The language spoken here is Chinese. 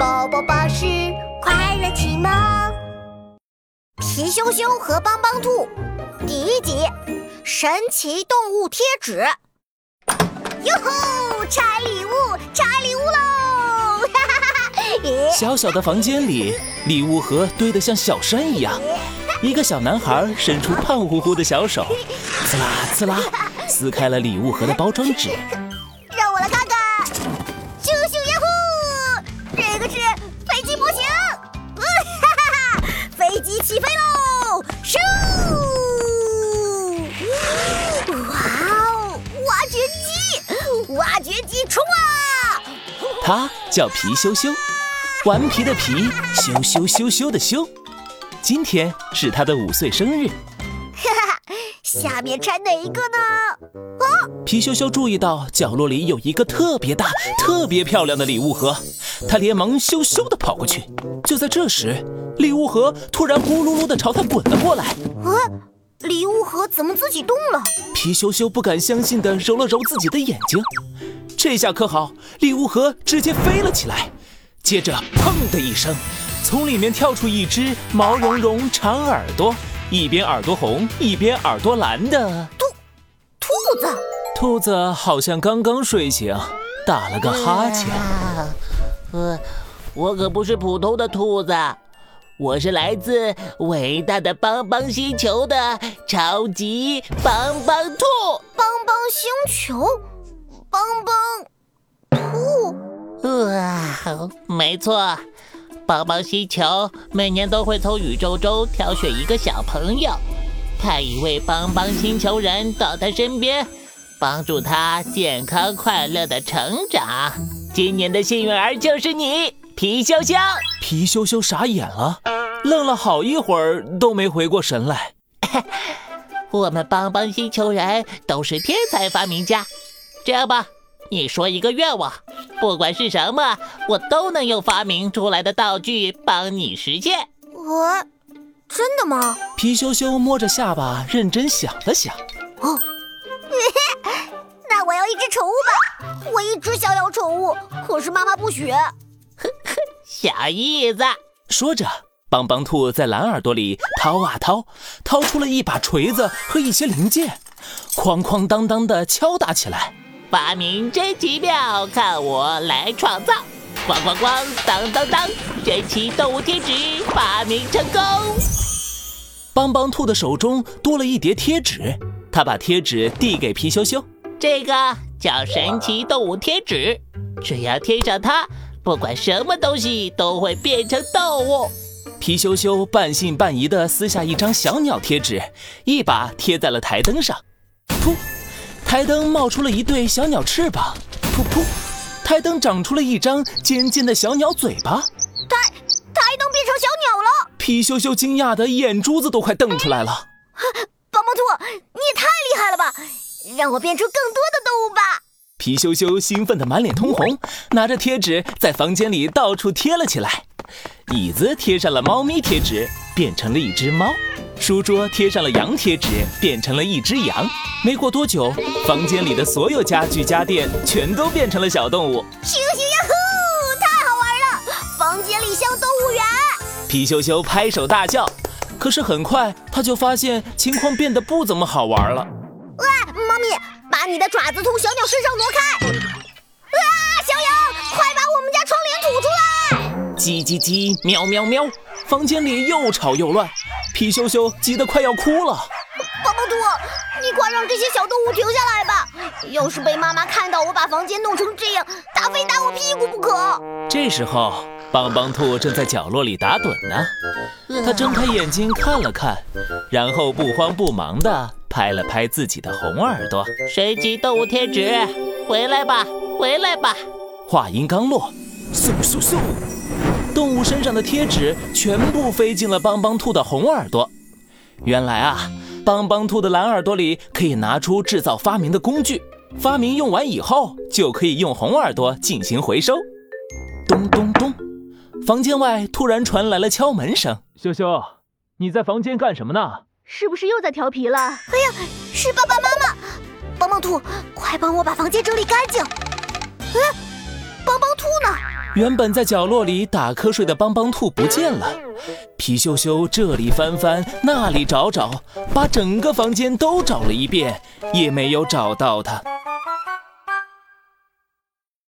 宝宝巴士快乐启蒙，皮羞羞和帮帮兔第一集，神奇动物贴纸。哟吼！拆礼物，拆礼物喽！哈哈哈哈！小小的房间里，礼物盒堆得像小山一样。一个小男孩伸出胖乎乎的小手，刺啦刺啦，撕开了礼物盒的包装纸。挖掘机冲啊！它叫皮羞羞，顽皮的皮，羞羞羞羞的羞。今天是他的五岁生日，哈哈！下面拆哪一个呢？哦，皮羞羞注意到角落里有一个特别大、特别漂亮的礼物盒，他连忙羞羞地跑过去。就在这时，礼物盒突然咕噜噜地朝他滚了过来。啊！礼物盒怎么自己动了？皮羞羞不敢相信地揉了揉自己的眼睛，这下可好，礼物盒直接飞了起来，接着砰的一声。从里面跳出一只毛茸茸、长耳朵，一边耳朵红，一边耳朵蓝的兔兔子。兔子好像刚刚睡醒，打了个哈欠。呃，我可不是普通的兔子，我是来自伟大的邦邦星球的超级邦邦兔。邦邦星球，邦邦兔。呃，没错。帮帮星球每年都会从宇宙中挑选一个小朋友，派一位帮帮星球人到他身边，帮助他健康快乐的成长。今年的幸运儿就是你，皮羞羞。皮羞羞傻眼了，愣了好一会儿都没回过神来。我们帮帮星球人都是天才发明家，这样吧。你说一个愿望，不管是什么，我都能用发明出来的道具帮你实现。我，真的吗？皮羞羞摸着下巴，认真想了想。哦，那我要一只宠物吧，我一直想要宠物，可是妈妈不许。小意思。说着，帮帮兔在蓝耳朵里掏啊掏，掏出了一把锤子和一些零件，哐哐当当的敲打起来。发明真奇妙，看我来创造！咣咣咣，当当当，神奇动物贴纸发明成功！帮帮兔的手中多了一叠贴纸，他把贴纸递给皮羞羞，这个叫神奇动物贴纸，只要贴上它，不管什么东西都会变成动物。皮羞羞半信半疑地撕下一张小鸟贴纸，一把贴在了台灯上，噗。台灯冒出了一对小鸟翅膀，噗噗！台灯长出了一张尖尖的小鸟嘴巴。台台灯变成小鸟了！皮羞羞惊讶的眼珠子都快瞪出来了。棒棒兔，你也太厉害了吧！让我变出更！皮羞羞兴奋的满脸通红，拿着贴纸在房间里到处贴了起来。椅子贴上了猫咪贴纸，变成了一只猫。书桌贴上了羊贴纸，变成了一只羊。没过多久，房间里的所有家具家电全都变成了小动物。咻咻呀呼，太好玩了！房间里像动物园。皮羞羞拍手大笑。可是很快他就发现情况变得不怎么好玩了。把你的爪子从小鸟身上挪开！啊，小羊，快把我们家窗帘吐出来！叽叽叽，喵喵喵，房间里又吵又乱。皮羞羞急得快要哭了，帮帮兔，你快让这些小动物停下来吧！要是被妈妈看到我把房间弄成这样，她非打我屁股不可。这时候，帮帮兔正在角落里打盹呢，他睁开眼睛看了看，然后不慌不忙地拍了拍自己的红耳朵。神奇动物贴纸，回来吧，回来吧！话音刚落，嗖嗖嗖。动物身上的贴纸全部飞进了帮帮兔的红耳朵。原来啊，帮帮兔的蓝耳朵里可以拿出制造发明的工具，发明用完以后就可以用红耳朵进行回收。咚咚咚，房间外突然传来了敲门声。羞羞，你在房间干什么呢？是不是又在调皮了？哎呀，是爸爸妈妈！帮帮兔，快帮我把房间整理干净。哎，帮帮兔呢？原本在角落里打瞌睡的帮帮兔不见了。皮羞羞这里翻翻，那里找找，把整个房间都找了一遍，也没有找到它。